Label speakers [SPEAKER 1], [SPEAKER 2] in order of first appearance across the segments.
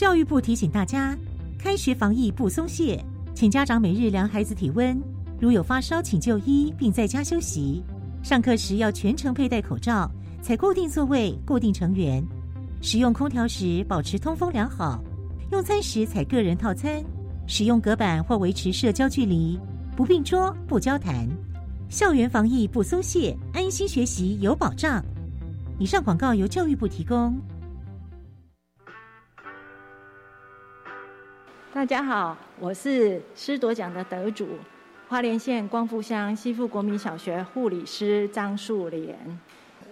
[SPEAKER 1] 教育部提醒大家，开学防疫不松懈，请家长每日量孩子体温，如有发烧，请就医并在家休息。上课时要全程佩戴口罩，采固定座位、固定成员。使用空调时保持通风良好。用餐时采个人套餐，使用隔板或维持社交距离，不并桌、不交谈。校园防疫不松懈，安心学习有保障。以上广告由教育部提供。
[SPEAKER 2] 大家好，我是师铎奖的得主，花莲县光复乡西富国民小学护理师张树莲。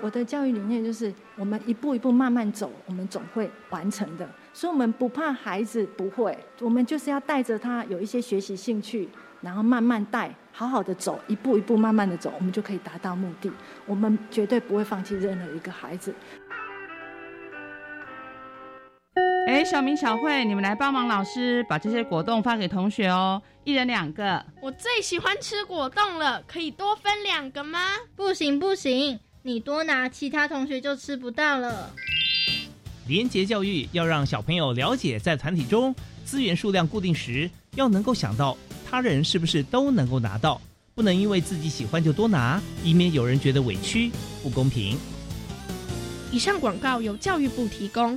[SPEAKER 2] 我的教育理念就是，我们一步一步慢慢走，我们总会完成的。所以，我们不怕孩子不会，我们就是要带着他有一些学习兴趣，然后慢慢带，好好的走，一步一步慢慢的走，我们就可以达到目的。我们绝对不会放弃任何一个孩子。
[SPEAKER 3] 哎，小明、小慧，你们来帮忙老师把这些果冻发给同学哦，一人两个。
[SPEAKER 4] 我最喜欢吃果冻了，可以多分两个吗？
[SPEAKER 5] 不行不行，你多拿，其他同学就吃不到了。
[SPEAKER 6] 廉洁教育要让小朋友了解，在团体中资源数量固定时，要能够想到他人是不是都能够拿到，不能因为自己喜欢就多拿，以免有人觉得委屈、不公平。
[SPEAKER 4] 以上广告由教育部提供。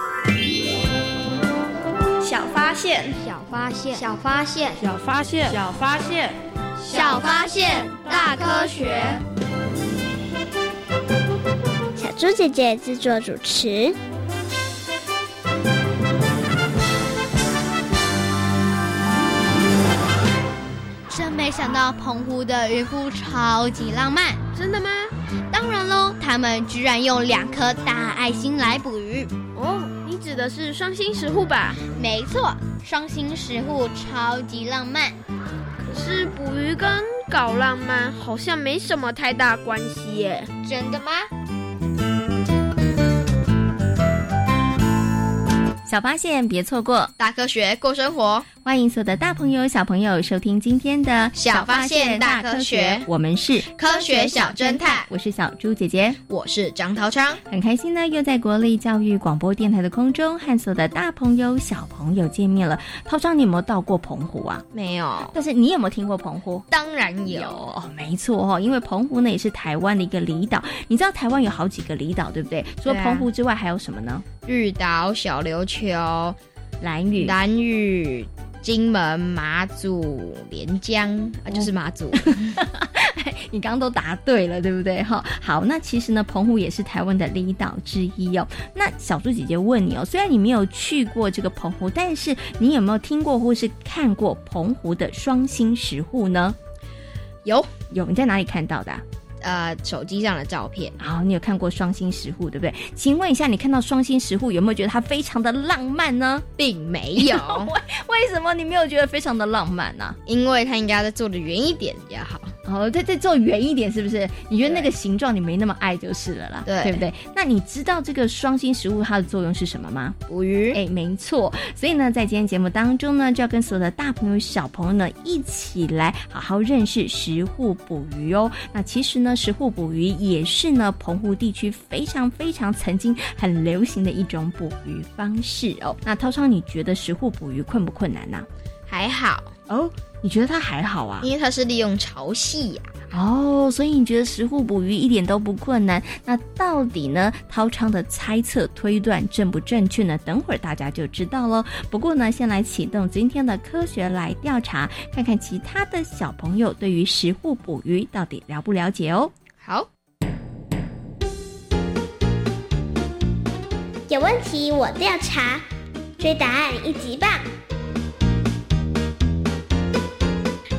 [SPEAKER 7] 小发现，
[SPEAKER 8] 小发现，
[SPEAKER 5] 小发现，
[SPEAKER 3] 小发现，
[SPEAKER 4] 小发现，
[SPEAKER 7] 小发现，大科学。
[SPEAKER 9] 小猪姐姐制作主持。
[SPEAKER 5] 真没想到澎湖的渔夫超级浪漫，
[SPEAKER 4] 真的吗？
[SPEAKER 5] 当然喽，他们居然用两颗大爱心来捕鱼。
[SPEAKER 4] 哦。指的是双星石户吧？
[SPEAKER 5] 没错，双星石户超级浪漫。
[SPEAKER 4] 可是捕鱼跟搞浪漫好像没什么太大关系耶。
[SPEAKER 5] 真的吗？
[SPEAKER 10] 小发现，别错过
[SPEAKER 5] 大科学过生活。
[SPEAKER 10] 欢迎所有的大朋友、小朋友收听今天的《
[SPEAKER 5] 小发现大科学》，
[SPEAKER 10] 我们是
[SPEAKER 5] 科学小侦探。
[SPEAKER 10] 我是小猪姐姐，
[SPEAKER 5] 我是张涛昌，
[SPEAKER 10] 很开心呢，又在国立教育广播电台的空中和所有的大朋友、小朋友见面了。涛昌，你有没有到过澎湖啊？
[SPEAKER 5] 没有。
[SPEAKER 10] 但是你有没有听过澎湖？
[SPEAKER 5] 当然有
[SPEAKER 10] 哦，没错哦，因为澎湖呢也是台湾的一个离岛。你知道台湾有好几个离岛，对不对？除了澎湖之外，还有什么呢？
[SPEAKER 5] 绿岛、小琉球、
[SPEAKER 10] 蓝屿、
[SPEAKER 5] 蓝屿。金门、马祖、连江啊，就是马祖。
[SPEAKER 10] 你刚刚都答对了，对不对？哈，好，那其实呢，澎湖也是台湾的离岛之一哦。那小猪姐姐问你哦，虽然你没有去过这个澎湖，但是你有没有听过或是看过澎湖的双星石户呢？
[SPEAKER 5] 有，
[SPEAKER 10] 有，你在哪里看到的？
[SPEAKER 5] 呃，手机上的照片。
[SPEAKER 10] 好，你有看过双星石户，对不对？请问一下，你看到双星石户有没有觉得它非常的浪漫呢？
[SPEAKER 5] 并没有。
[SPEAKER 10] 为为什么你没有觉得非常的浪漫呢？
[SPEAKER 5] 因为它应该再坐的远一点比较好。
[SPEAKER 10] 哦，再再做圆一点，是不是？你觉得那个形状你没那么爱就是了啦，
[SPEAKER 5] 对
[SPEAKER 10] 对不对？那你知道这个双星食物它的作用是什么吗？
[SPEAKER 5] 捕鱼。
[SPEAKER 10] 哎，没错。所以呢，在今天节目当中呢，就要跟所有的大朋友小朋友呢一起来好好认识石户捕鱼哦。那其实呢，石户捕鱼也是呢澎湖地区非常非常曾经很流行的一种捕鱼方式哦。那涛涛，你觉得石户捕鱼困不困难呢？
[SPEAKER 5] 还好
[SPEAKER 10] 哦。你觉得它还好啊？
[SPEAKER 5] 因为它是利用潮汐呀。
[SPEAKER 10] 哦，所以你觉得石户捕鱼一点都不困难？那到底呢？涛昌的猜测推断正不正确呢？等会儿大家就知道喽。不过呢，先来启动今天的科学来调查，看看其他的小朋友对于石户捕鱼到底了不了解哦。
[SPEAKER 5] 好，
[SPEAKER 9] 有问题我调查，追答案一级棒。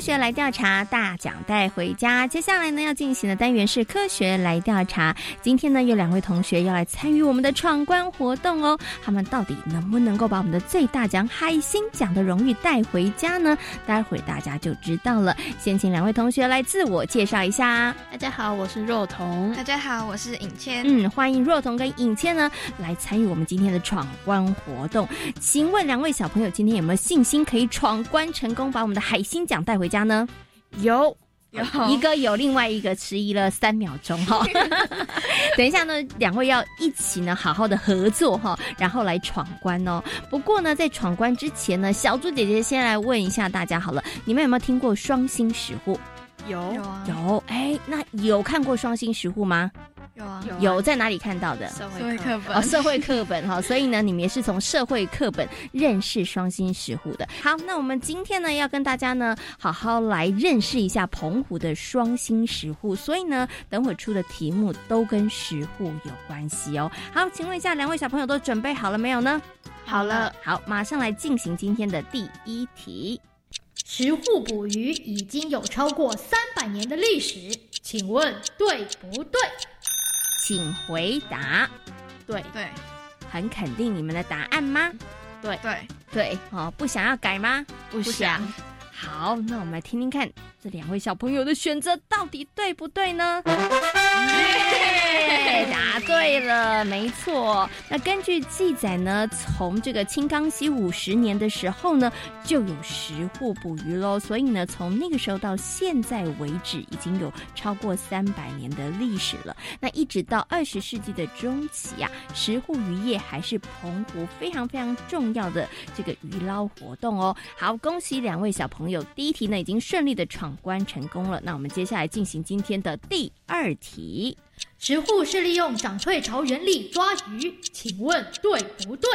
[SPEAKER 10] 学来调查，大奖带回家。接下来呢，要进行的单元是科学来调查。今天呢，有两位同学要来参与我们的闯关活动哦。他们到底能不能够把我们的最大奖海星奖的荣誉带回家呢？待会大家就知道了。先请两位同学来自我介绍一下。
[SPEAKER 11] 大家好，我是若彤。
[SPEAKER 12] 大家好，我是尹谦。
[SPEAKER 10] 嗯，欢迎若彤跟尹谦呢来参与我们今天的闯关活动。请问两位小朋友今天有没有信心可以闯关成功，把我们的海星奖带回家呢？
[SPEAKER 11] 有
[SPEAKER 12] 有
[SPEAKER 10] 一个有，另外一个迟疑了三秒钟哈。等一下呢，两位要一起呢，好好的合作哈，然后来闯关哦。不过呢，在闯关之前呢，小猪姐姐先来问一下大家好了，你们有没有听过双星石户？
[SPEAKER 11] 有
[SPEAKER 12] 有啊
[SPEAKER 10] 有。哎，那有看过双星石户吗？
[SPEAKER 12] 有啊
[SPEAKER 10] 有在哪里看到的？
[SPEAKER 12] 社会课本
[SPEAKER 10] 哦，社会课本哈，所以呢，你们也是从社会课本认识双星石户的。好，那我们今天呢，要跟大家呢，好好来认识一下澎湖的双星石户。所以呢，等会出的题目都跟石户有关系哦。好，请问一下，两位小朋友都准备好了没有呢？
[SPEAKER 11] 好了，
[SPEAKER 10] 好，马上来进行今天的第一题。
[SPEAKER 13] 石户捕鱼已经有超过三百年的历史，请问对不对？
[SPEAKER 10] 请回答。
[SPEAKER 11] 对
[SPEAKER 12] 对，
[SPEAKER 10] 很肯定你们的答案吗？
[SPEAKER 11] 对
[SPEAKER 12] 对
[SPEAKER 10] 对，哦，不想要改吗？
[SPEAKER 11] 不想。
[SPEAKER 10] 好，那我们来听听看这两位小朋友的选择到底对不对呢？答对了，没错。那根据记载呢，从这个清康熙五十年的时候呢，就有石户捕鱼喽。所以呢，从那个时候到现在为止，已经有超过三百年的历史了。那一直到二十世纪的中期啊，石户渔业还是澎湖非常非常重要的这个渔捞活动哦。好，恭喜两位小朋友，第一题呢已经顺利的闯关成功了。那我们接下来进行今天的第二题。
[SPEAKER 13] 石户是利用涨退潮原理抓鱼，请问对不对？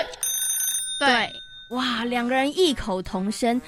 [SPEAKER 12] 对，
[SPEAKER 10] 哇，两个人异口同声，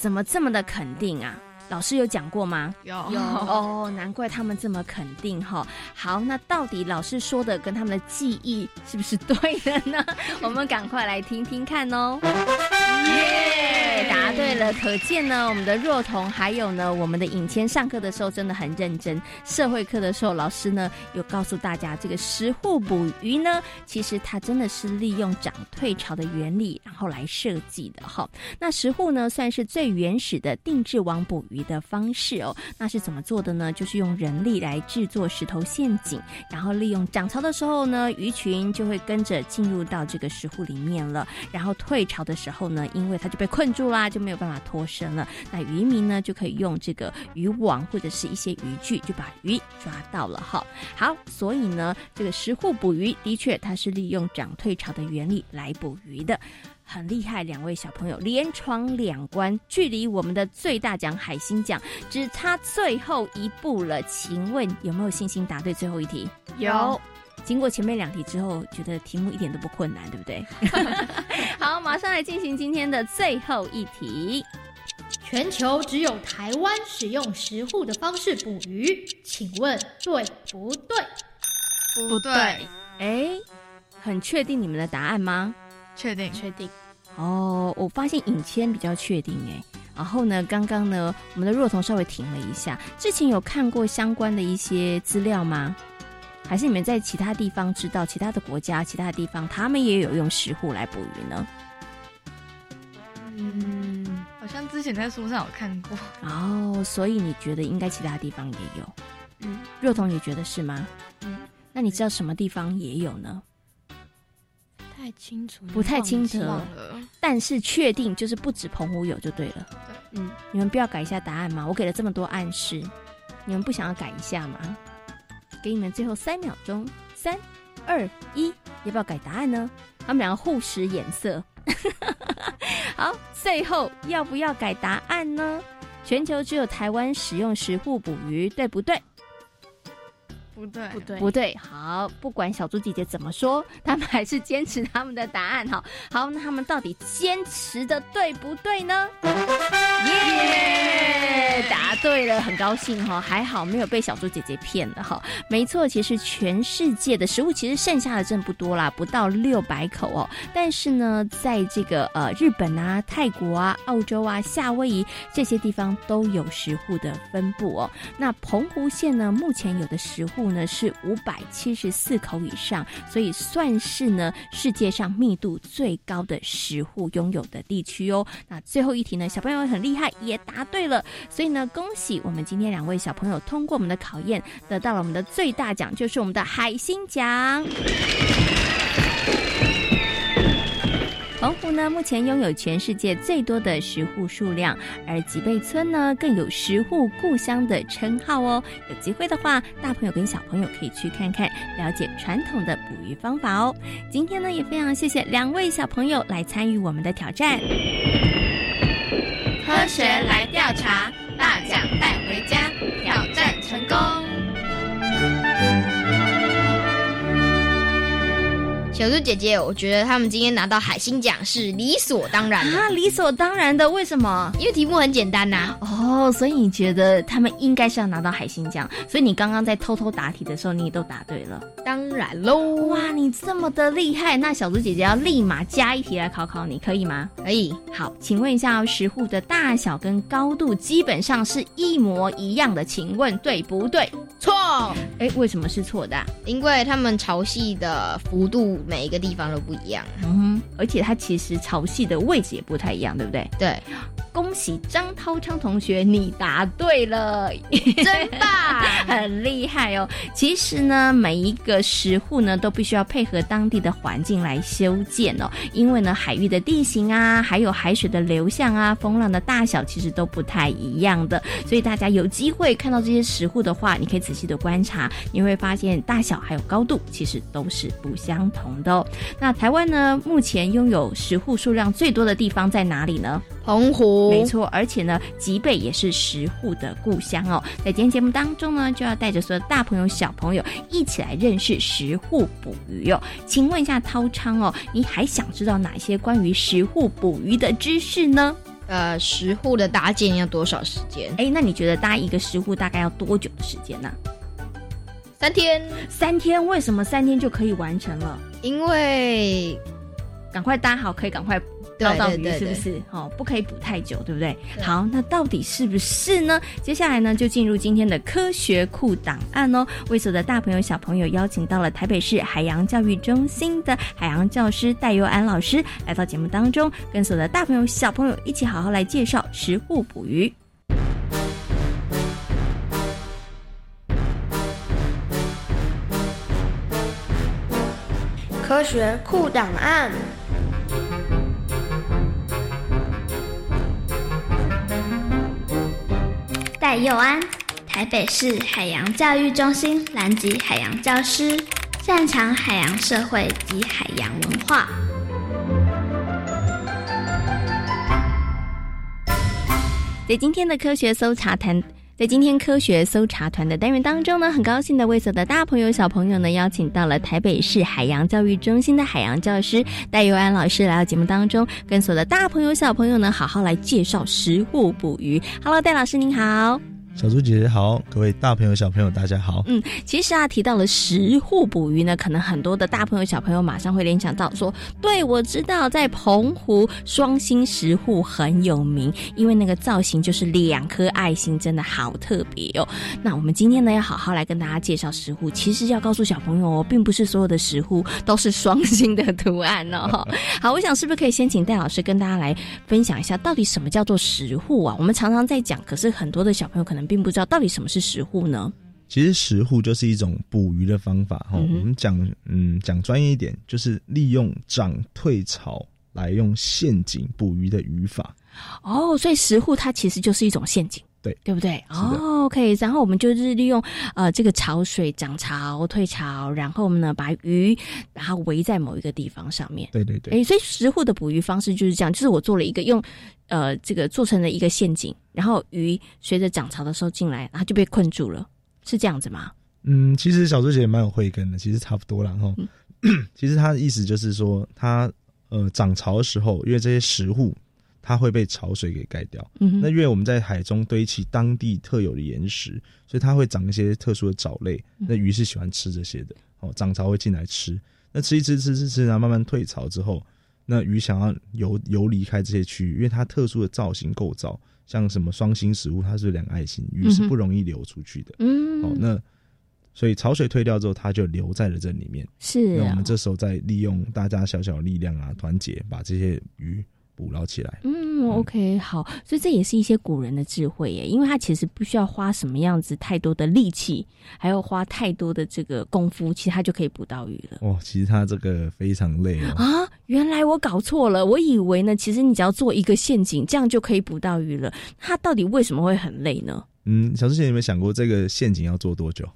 [SPEAKER 10] 怎么这么的肯定啊？老师有讲过吗？
[SPEAKER 12] 有
[SPEAKER 10] 有哦，难怪他们这么肯定哈。好，那到底老师说的跟他们的记忆是不是对的呢？我们赶快来听听看哦。耶，答对了，可见呢，我们的若彤还有呢，我们的尹谦上课的时候真的很认真。社会课的时候，老师呢有告诉大家，这个石户捕鱼呢，其实它真的是利用涨退潮的原理，然后来设计的哈。那石户呢，算是最原始的定制网捕鱼的方式哦。那是怎么做的呢？就是用人力来制作石头陷阱，然后利用涨潮的时候呢，鱼群就会跟着进入到这个石户里面了。然后退潮的时候呢，因为它就被困住啦，就没有办法脱身了。那渔民呢，就可以用这个渔网或者是一些渔具，就把鱼抓到了哈。好，所以呢，这个石户捕鱼的确它是利用涨退潮的原理来捕鱼的。很厉害，两位小朋友连闯两关，距离我们的最大奖海星奖只差最后一步了。请问有没有信心答对最后一题？
[SPEAKER 11] 有。
[SPEAKER 10] 经过前面两题之后，觉得题目一点都不困难，对不对？好，马上来进行今天的最后一题。
[SPEAKER 13] 全球只有台湾使用石户的方式捕鱼，请问对不对？
[SPEAKER 12] 不对。
[SPEAKER 10] 哎，很确定你们的答案吗？
[SPEAKER 12] 确定，
[SPEAKER 11] 确定。
[SPEAKER 10] 哦，我发现尹谦比较确定哎。然后呢，刚刚呢，我们的若彤稍微停了一下。之前有看过相关的一些资料吗？还是你们在其他地方知道，其他的国家、其他的地方，他们也有用石斛来捕鱼呢？
[SPEAKER 12] 嗯，好像之前在书上有看过。
[SPEAKER 10] 哦，所以你觉得应该其他地方也有？嗯，若彤，你觉得是吗？嗯，那你知道什么地方也有呢？
[SPEAKER 12] 太清楚，
[SPEAKER 10] 不太清楚了。但是确定就是不止澎湖有就对了。对，嗯，你们不要改一下答案吗？我给了这么多暗示，你们不想要改一下吗？给你们最后三秒钟，三、二、一，要不要改答案呢？他们两个互使眼色。好，最后要不要改答案呢？全球只有台湾使用石斛捕鱼，对不对？
[SPEAKER 12] 不对，
[SPEAKER 11] 不对，
[SPEAKER 10] 不对。好，不管小猪姐姐怎么说，他们还是坚持他们的答案。哈，好，那他们到底坚持的对不对呢？耶，答对了，很高兴哈。还好没有被小猪姐姐骗了哈。没错，其实全世界的食物其实剩下的真不多啦，不到六百口哦。但是呢，在这个呃日本啊、泰国啊、澳洲啊、夏威夷这些地方都有食户的分布哦。那澎湖县呢，目前有的食户。户呢是五百七十四口以上，所以算是呢世界上密度最高的十户拥有的地区哦。那最后一题呢，小朋友很厉害，也答对了，所以呢，恭喜我们今天两位小朋友通过我们的考验，得到了我们的最大奖，就是我们的海星奖。澎湖呢，目前拥有全世界最多的石户数量，而吉贝村呢，更有石户故乡的称号哦。有机会的话，大朋友跟小朋友可以去看看，了解传统的捕鱼方法哦。今天呢，也非常谢谢两位小朋友来参与我们的挑战。
[SPEAKER 7] 科学来调查，大奖带回家，
[SPEAKER 5] 小猪姐姐，我觉得他们今天拿到海星奖是理所当然的
[SPEAKER 10] 啊，理所当然的。为什么？
[SPEAKER 5] 因为题目很简单呐。
[SPEAKER 10] 哦，所以你觉得他们应该是要拿到海星奖？所以你刚刚在偷偷答题的时候，你也都答对了。
[SPEAKER 5] 当然喽！
[SPEAKER 10] 哇，你这么的厉害，那小猪姐姐要立马加一题来考考你，可以吗？
[SPEAKER 5] 可以。
[SPEAKER 10] 好，请问一下，石户的大小跟高度基本上是一模一样的，请问对不对？
[SPEAKER 5] 错。
[SPEAKER 10] 哎，为什么是错的？
[SPEAKER 5] 因为他们潮汐的幅度。每一个地方都不一样，
[SPEAKER 10] 嗯，而且它其实潮汐的位置也不太一样，对不对？
[SPEAKER 5] 对，
[SPEAKER 10] 恭喜张涛昌同学，你答对了，
[SPEAKER 5] 真棒，
[SPEAKER 10] 很厉害哦。其实呢，每一个石户呢都必须要配合当地的环境来修建哦，因为呢，海域的地形啊，还有海水的流向啊，风浪的大小其实都不太一样的，所以大家有机会看到这些石户的话，你可以仔细的观察，你会发现大小还有高度其实都是不相同。的那台湾呢？目前拥有石户数量最多的地方在哪里呢？
[SPEAKER 5] 澎湖，
[SPEAKER 10] 没错。而且呢，吉贝也是石户的故乡哦。在今天节目当中呢，就要带着所有大朋友、小朋友一起来认识石户捕鱼哦。请问一下涛昌哦，你还想知道哪些关于石户捕鱼的知识呢？
[SPEAKER 5] 呃，石户的搭建要多少时间？
[SPEAKER 10] 哎，那你觉得搭一个石户大概要多久的时间呢？
[SPEAKER 5] 三天，
[SPEAKER 10] 三天，为什么三天就可以完成了？
[SPEAKER 5] 因为
[SPEAKER 10] 赶快搭好，可以赶快捞到鱼，是不是？哦，不可以捕太久，对不对？好，那到底是不是呢？接下来呢，就进入今天的科学库档案哦。为所有的大朋友、小朋友邀请到了台北市海洋教育中心的海洋教师戴佑安老师来到节目当中，跟所有的大朋友、小朋友一起好好来介绍食户捕鱼。
[SPEAKER 14] 科学库档案。
[SPEAKER 9] 戴佑安，台北市海洋教育中心南极海洋教师，擅长海洋社会及海洋文化。
[SPEAKER 10] 在今天的科学搜查谈。在今天科学搜查团的单元当中呢，很高兴的为所有的大朋友小朋友呢，邀请到了台北市海洋教育中心的海洋教师戴佑安老师来到节目当中，跟所有的大朋友小朋友呢，好好来介绍食物捕鱼。Hello，戴老师您好。
[SPEAKER 15] 小猪姐姐好，各位大朋友小朋友大家好。
[SPEAKER 10] 嗯，其实啊，提到了石户捕鱼呢，可能很多的大朋友小朋友马上会联想到说，对我知道在澎湖双星石户很有名，因为那个造型就是两颗爱心，真的好特别哦。那我们今天呢，要好好来跟大家介绍石户，其实要告诉小朋友哦，并不是所有的石户都是双星的图案哦。好，我想是不是可以先请戴老师跟大家来分享一下，到底什么叫做石户啊？我们常常在讲，可是很多的小朋友可能。并不知道到底什么是石户呢？
[SPEAKER 15] 其实石户就是一种捕鱼的方法哈。我们讲嗯讲专业一点，就是利用涨退潮来用陷阱捕鱼的语法。
[SPEAKER 10] 哦，所以石户它其实就是一种陷阱，
[SPEAKER 15] 对
[SPEAKER 10] 对不对？哦，OK。然后我们就是利用呃这个潮水涨潮退潮，然后呢把鱼把它围在某一个地方上面。
[SPEAKER 15] 对对对。
[SPEAKER 10] 哎，所以石户的捕鱼方式就是这样，就是我做了一个用。呃，这个做成了一个陷阱，然后鱼随着涨潮的时候进来，然后就被困住了，是这样子吗？
[SPEAKER 15] 嗯，其实小猪姐也蛮有慧根的，其实差不多了哈。其实他的意思就是说，他呃涨潮的时候，因为这些食物它会被潮水给盖掉。嗯，那因为我们在海中堆砌当地特有的岩石，所以它会长一些特殊的藻类。那鱼是喜欢吃这些的哦，涨潮会进来吃，那吃一吃吃吃吃，然后慢慢退潮之后。那鱼想要游游离开这些区域，因为它特殊的造型构造，像什么双星食物，它是两个爱心，鱼是不容易流出去的。嗯，哦，那所以潮水退掉之后，它就留在了这里面。
[SPEAKER 10] 是，
[SPEAKER 15] 那我们这时候再利用大家小小的力量啊，团结把这些鱼。捕捞起来，
[SPEAKER 10] 嗯，OK，好，所以这也是一些古人的智慧耶，因为他其实不需要花什么样子太多的力气，还要花太多的这个功夫，其实他就可以捕到鱼了。
[SPEAKER 15] 哦，其实他这个非常累哦。
[SPEAKER 10] 啊，原来我搞错了，我以为呢，其实你只要做一个陷阱，这样就可以捕到鱼了。他到底为什么会很累呢？
[SPEAKER 15] 嗯，小之前有没有想过这个陷阱要做多久？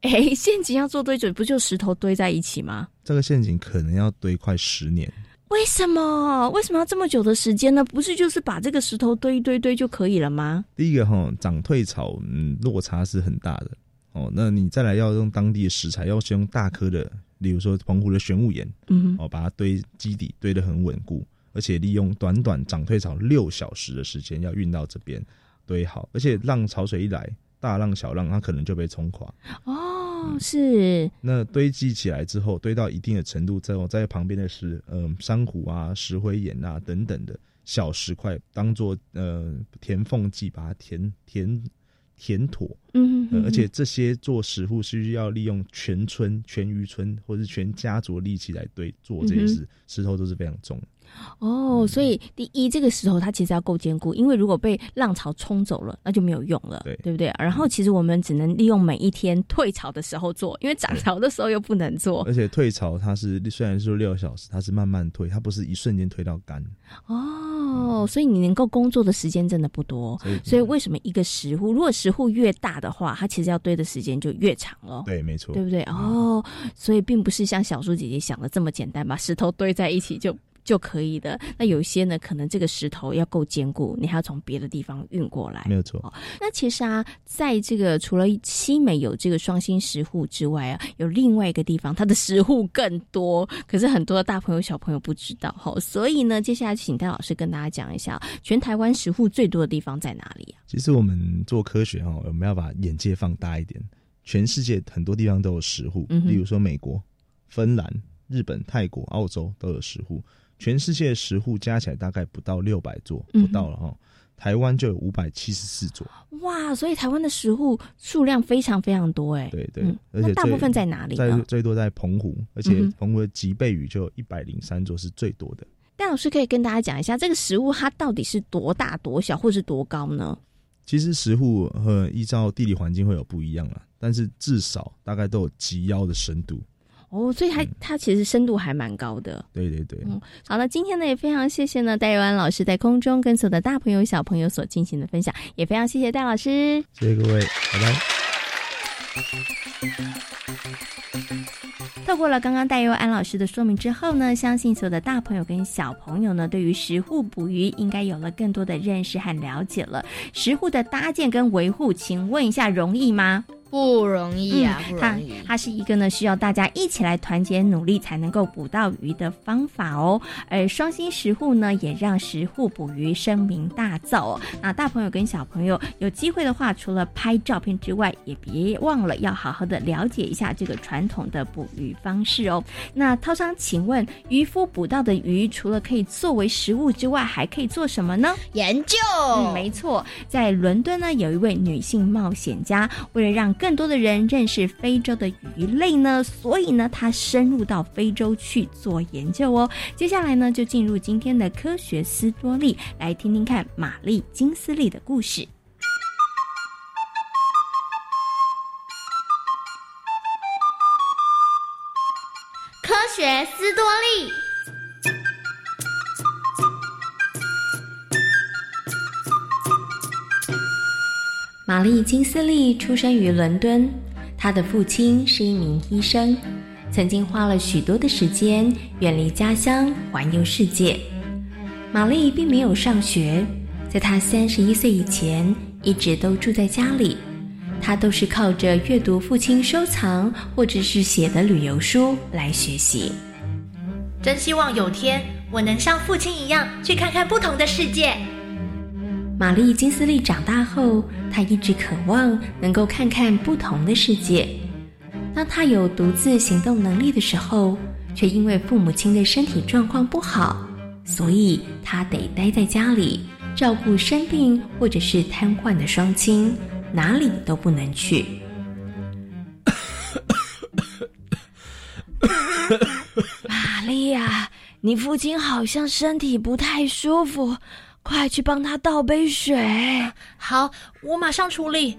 [SPEAKER 10] 哎，陷阱要做多久？不就石头堆在一起吗？
[SPEAKER 15] 这个陷阱可能要堆快十年。
[SPEAKER 10] 为什么？为什么要这么久的时间呢？不是就是把这个石头堆一堆堆就可以了吗？
[SPEAKER 15] 第一个哈，涨退潮，嗯，落差是很大的哦。那你再来要用当地的食材，要先用大颗的，例如说澎湖的玄武岩，嗯，哦，把它堆基底堆得很稳固，而且利用短短涨退潮六小时的时间要运到这边堆好，而且浪潮水一来。大浪小浪，它可能就被冲垮。
[SPEAKER 10] 哦，是。
[SPEAKER 15] 那堆积起来之后，堆到一定的程度之后，在旁边的是呃珊瑚啊、石灰岩啊等等的小石块，当做呃填缝剂，把它填填填妥。嗯，而且这些做石户是需要利用全村、全渔村或者是全家族的力气来堆做这些事，石头都是非常重。
[SPEAKER 10] 哦，所以第一，这个石头它其实要够坚固，因为如果被浪潮冲走了，那就没有用了，对对不对？然后其实我们只能利用每一天退潮的时候做，因为涨潮的时候又不能做。
[SPEAKER 15] 而且退潮它是虽然说六小时，它是慢慢退，它不是一瞬间退到干。
[SPEAKER 10] 哦，所以你能够工作的时间真的不多。所以为什么一个石户，如果石户越大的话，它其实要堆的时间就越长了。
[SPEAKER 15] 对，没错，
[SPEAKER 10] 对不对？哦，所以并不是像小猪姐姐想的这么简单，把石头堆在一起就。就可以的。那有一些呢，可能这个石头要够坚固，你还要从别的地方运过来。
[SPEAKER 15] 没有错。
[SPEAKER 10] 那其实啊，在这个除了西美有这个双星石户之外啊，有另外一个地方，它的石户更多。可是很多的大朋友小朋友不知道哈。所以呢，接下来请戴老师跟大家讲一下，全台湾石户最多的地方在哪里啊？
[SPEAKER 15] 其实我们做科学哈，我们要把眼界放大一点。全世界很多地方都有石户，例如说美国、芬兰、日本、泰国、澳洲都有石户。全世界十户加起来大概不到六百座，不到了哈。台湾就有五百七十四座。
[SPEAKER 10] 哇，所以台湾的石户数量非常非常多哎。
[SPEAKER 15] 对对，而且
[SPEAKER 10] 大部分在哪里？
[SPEAKER 15] 在最多在澎湖，而且澎湖的吉贝屿就有一百零三座是最多的。
[SPEAKER 10] 戴老师可以跟大家讲一下，这个食物它到底是多大、多小，或是多高呢？
[SPEAKER 15] 其实食户和依照地理环境会有不一样啦，但是至少大概都有及腰的深度。
[SPEAKER 10] 哦，所以它它其实深度还蛮高的。
[SPEAKER 15] 对对对，嗯，
[SPEAKER 10] 好了，今天呢也非常谢谢呢戴佑安老师在空中跟所有的大朋友小朋友所进行的分享，也非常谢谢戴老师，
[SPEAKER 15] 谢谢各位，拜拜。
[SPEAKER 10] 透过了刚刚戴佑安老师的说明之后呢，相信所有的大朋友跟小朋友呢，对于石户捕鱼应该有了更多的认识和了解了。石户的搭建跟维护，请问一下容易吗？
[SPEAKER 5] 不容易啊，
[SPEAKER 10] 嗯它
[SPEAKER 5] 不容易。
[SPEAKER 10] 它是一个呢需要大家一起来团结努力才能够捕到鱼的方法哦。而双星食户呢，也让食户捕鱼声名大噪哦。那大朋友跟小朋友有机会的话，除了拍照片之外，也别忘了要好好的了解一下这个传统的捕鱼方式哦。那涛商，请问渔夫捕到的鱼，除了可以作为食物之外，还可以做什么呢？
[SPEAKER 5] 研究。
[SPEAKER 10] 嗯，没错，在伦敦呢，有一位女性冒险家，为了让更更多的人认识非洲的鱼类呢，所以呢，他深入到非洲去做研究哦。接下来呢，就进入今天的科学斯多利，来听听看玛丽金斯利的故事。
[SPEAKER 7] 科学斯多利。
[SPEAKER 10] 玛丽金斯利出生于伦敦，她的父亲是一名医生，曾经花了许多的时间远离家乡，环游世界。玛丽并没有上学，在她三十一岁以前，一直都住在家里。她都是靠着阅读父亲收藏或者是写的旅游书来学习。
[SPEAKER 16] 真希望有天我能像父亲一样去看看不同的世界。
[SPEAKER 10] 玛丽金斯利长大后，她一直渴望能够看看不同的世界。当她有独自行动能力的时候，却因为父母亲的身体状况不好，所以她得待在家里照顾生病或者是瘫痪的双亲，哪里都不能去。
[SPEAKER 17] 玛丽呀，你父亲好像身体不太舒服，快去帮他倒杯水。
[SPEAKER 16] 好，我马上处理。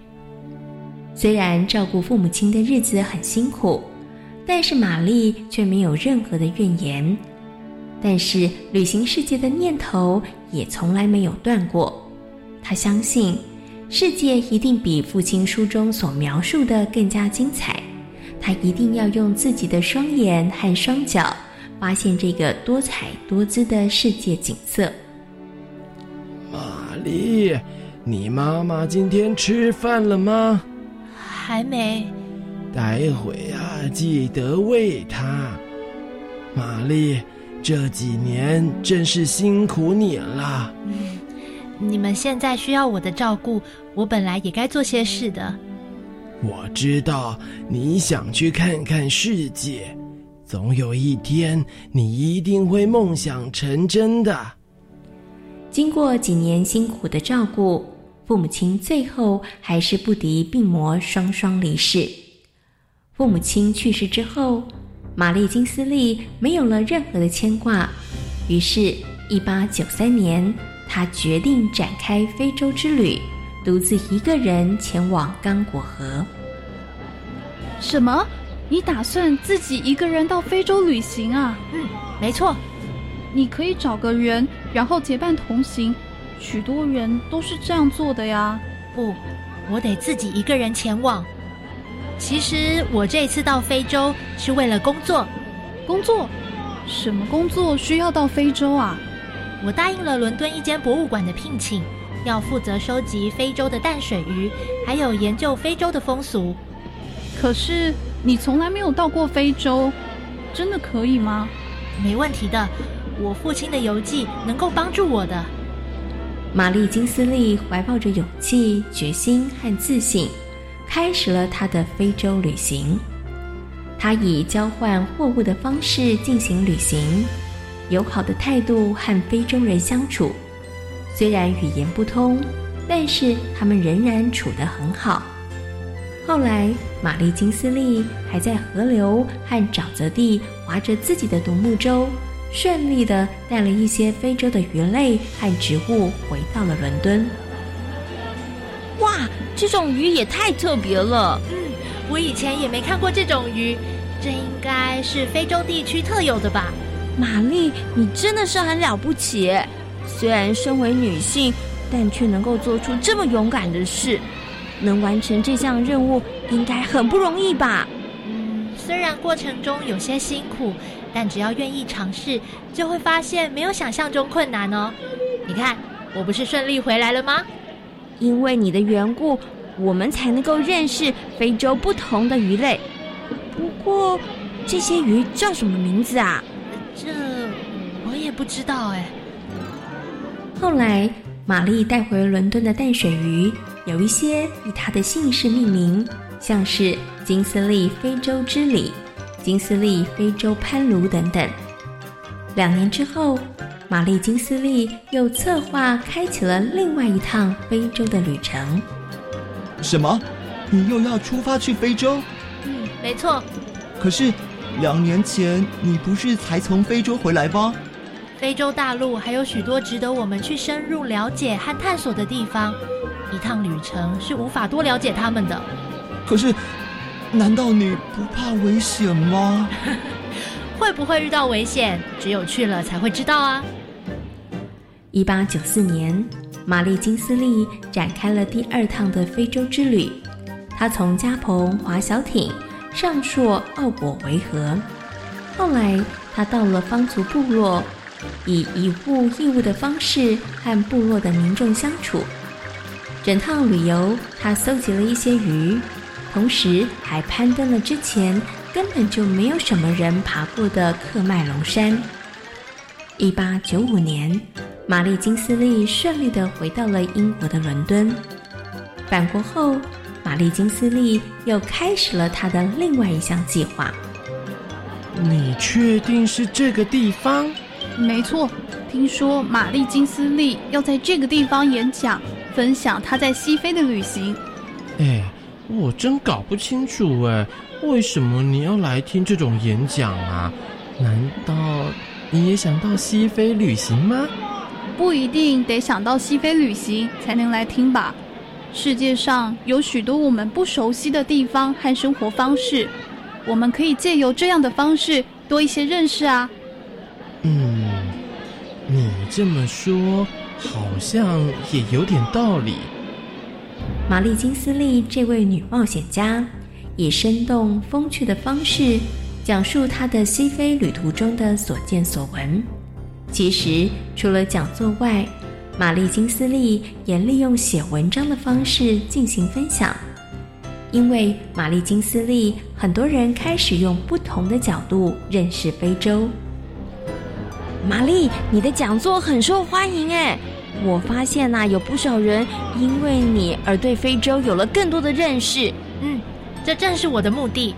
[SPEAKER 10] 虽然照顾父母亲的日子很辛苦，但是玛丽却没有任何的怨言。但是旅行世界的念头也从来没有断过。她相信，世界一定比父亲书中所描述的更加精彩。她一定要用自己的双眼和双脚，发现这个多彩多姿的世界景色。
[SPEAKER 18] 玛丽，你妈妈今天吃饭了吗？
[SPEAKER 16] 还没。
[SPEAKER 18] 待会啊，记得喂她。玛丽，这几年真是辛苦你了。
[SPEAKER 16] 嗯，你们现在需要我的照顾，我本来也该做些事的。
[SPEAKER 18] 我知道你想去看看世界，总有一天你一定会梦想成真的。
[SPEAKER 10] 经过几年辛苦的照顾，父母亲最后还是不敌病魔，双双离世。父母亲去世之后，玛丽金斯利没有了任何的牵挂，于是，一八九三年，她决定展开非洲之旅。独自一个人前往刚果河。
[SPEAKER 19] 什么？你打算自己一个人到非洲旅行啊？
[SPEAKER 16] 嗯，没错。
[SPEAKER 19] 你可以找个人，然后结伴同行。许多人都是这样做的呀。
[SPEAKER 16] 不，我得自己一个人前往。其实我这次到非洲是为了工作。
[SPEAKER 19] 工作？什么工作需要到非洲啊？
[SPEAKER 16] 我答应了伦敦一间博物馆的聘请。要负责收集非洲的淡水鱼，还有研究非洲的风俗。
[SPEAKER 19] 可是你从来没有到过非洲，真的可以吗？
[SPEAKER 16] 没问题的，我父亲的游记能够帮助我的。
[SPEAKER 10] 玛丽金斯利怀抱着勇气、决心和自信，开始了她的非洲旅行。她以交换货物的方式进行旅行，友好的态度和非洲人相处。虽然语言不通，但是他们仍然处得很好。后来，玛丽金斯利还在河流和沼泽地划着自己的独木舟，顺利的带了一些非洲的鱼类和植物回到了伦敦。
[SPEAKER 17] 哇，这种鱼也太特别了！
[SPEAKER 16] 嗯，我以前也没看过这种鱼，这应该是非洲地区特有的吧？
[SPEAKER 17] 玛丽，你真的是很了不起！虽然身为女性，但却能够做出这么勇敢的事，能完成这项任务应该很不容易吧？
[SPEAKER 16] 嗯，虽然过程中有些辛苦，但只要愿意尝试，就会发现没有想象中困难哦。你看，我不是顺利回来了吗？
[SPEAKER 17] 因为你的缘故，我们才能够认识非洲不同的鱼类。不过，这些鱼叫什么名字啊？
[SPEAKER 16] 这我也不知道哎。
[SPEAKER 10] 后来，玛丽带回伦敦的淡水鱼，有一些以她的姓氏命名，像是金斯利非洲之鲤、金斯利非洲攀鲈等等。两年之后，玛丽金斯利又策划开启了另外一趟非洲的旅程。
[SPEAKER 20] 什么？你又要出发去非洲？
[SPEAKER 16] 嗯，没错。
[SPEAKER 20] 可是，两年前你不是才从非洲回来吗？
[SPEAKER 16] 非洲大陆还有许多值得我们去深入了解和探索的地方，一趟旅程是无法多了解他们的。
[SPEAKER 20] 可是，难道你不怕危险吗？
[SPEAKER 16] 会不会遇到危险，只有去了才会知道啊！
[SPEAKER 10] 一八九四年，玛丽金斯利展开了第二趟的非洲之旅。她从加蓬划小艇上溯奥果维河，后来她到了方族部落，以以物易物的方式和部落的民众相处。整趟旅游，她搜集了一些鱼，同时还攀登了之前根本就没有什么人爬过的克麦隆山。一八九五年。玛丽金斯利顺利的回到了英国的伦敦。返国后，玛丽金斯利又开始了她的另外一项计划。
[SPEAKER 18] 你确定是这个地方？
[SPEAKER 19] 没错，听说玛丽金斯利要在这个地方演讲，分享她在西非的旅行。
[SPEAKER 18] 哎，我真搞不清楚哎，为什么你要来听这种演讲啊？难道你也想到西非旅行吗？
[SPEAKER 19] 不一定得想到西非旅行才能来听吧。世界上有许多我们不熟悉的地方和生活方式，我们可以借由这样的方式多一些认识啊。
[SPEAKER 18] 嗯，你这么说好像也有点道理。
[SPEAKER 10] 玛丽金斯利这位女冒险家，以生动风趣的方式讲述她的西非旅途中的所见所闻。其实，除了讲座外，玛丽金斯利也利用写文章的方式进行分享。因为玛丽金斯利，很多人开始用不同的角度认识非洲。
[SPEAKER 17] 玛丽，你的讲座很受欢迎哎！我发现呐，有不少人因为你而对非洲有了更多的认识。
[SPEAKER 16] 嗯，这正是我的目的。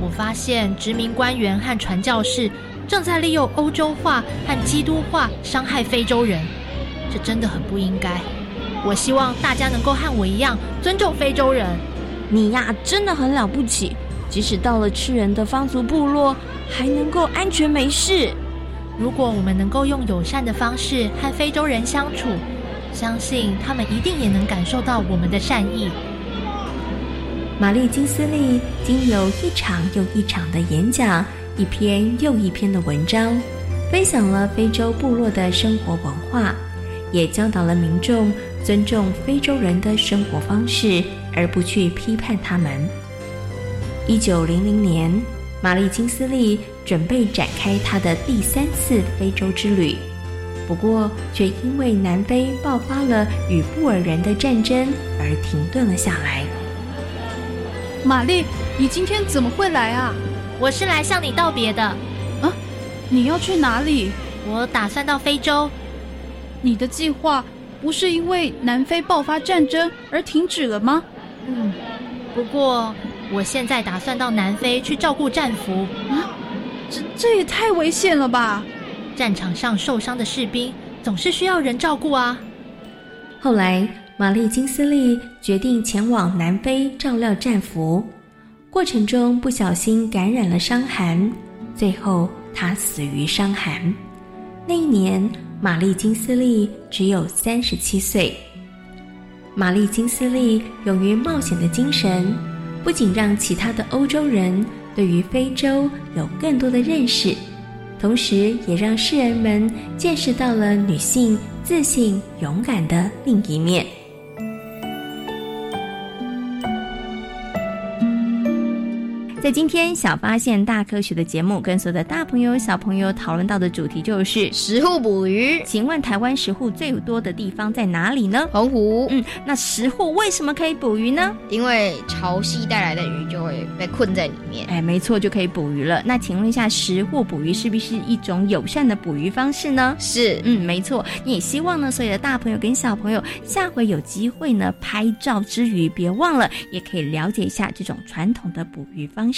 [SPEAKER 16] 我发现殖民官员和传教士。正在利用欧洲化和基督化伤害非洲人，这真的很不应该。我希望大家能够和我一样尊重非洲人。
[SPEAKER 17] 你呀，真的很了不起，即使到了吃人的方族部落，还能够安全没事。
[SPEAKER 16] 如果我们能够用友善的方式和非洲人相处，相信他们一定也能感受到我们的善意。
[SPEAKER 10] 玛丽金斯利经由一场又一场的演讲。一篇又一篇的文章，分享了非洲部落的生活文化，也教导了民众尊重非洲人的生活方式，而不去批判他们。一九零零年，玛丽金斯利准备展开她的第三次非洲之旅，不过却因为南非爆发了与布尔人的战争而停顿了下来。
[SPEAKER 19] 玛丽，你今天怎么会来啊？
[SPEAKER 16] 我是来向你道别的，
[SPEAKER 19] 啊，你要去哪里？
[SPEAKER 16] 我打算到非洲。
[SPEAKER 19] 你的计划不是因为南非爆发战争而停止了吗？
[SPEAKER 16] 嗯，不过我现在打算到南非去照顾战俘。
[SPEAKER 19] 啊，这这也太危险了吧！
[SPEAKER 16] 战场上受伤的士兵总是需要人照顾啊。
[SPEAKER 10] 后来，玛丽金斯利决定前往南非照料战俘。过程中不小心感染了伤寒，最后她死于伤寒。那一年，玛丽金斯利只有三十七岁。玛丽金斯利勇于冒险的精神，不仅让其他的欧洲人对于非洲有更多的认识，同时也让世人们见识到了女性自信勇敢的另一面。今天小发现大科学的节目，跟所有的大朋友小朋友讨论到的主题就是
[SPEAKER 5] 食户捕鱼。
[SPEAKER 10] 请问台湾食户最多的地方在哪里呢？
[SPEAKER 5] 澎湖。
[SPEAKER 10] 嗯，那食户为什么可以捕鱼呢？
[SPEAKER 5] 因为潮汐带来的鱼就会被困在里面。
[SPEAKER 10] 哎，没错，就可以捕鱼了。那请问一下，食户捕鱼是不是一种友善的捕鱼方式呢？
[SPEAKER 5] 是，
[SPEAKER 10] 嗯，没错。你也希望呢，所有的大朋友跟小朋友下回有机会呢，拍照之余，别忘了也可以了解一下这种传统的捕鱼方式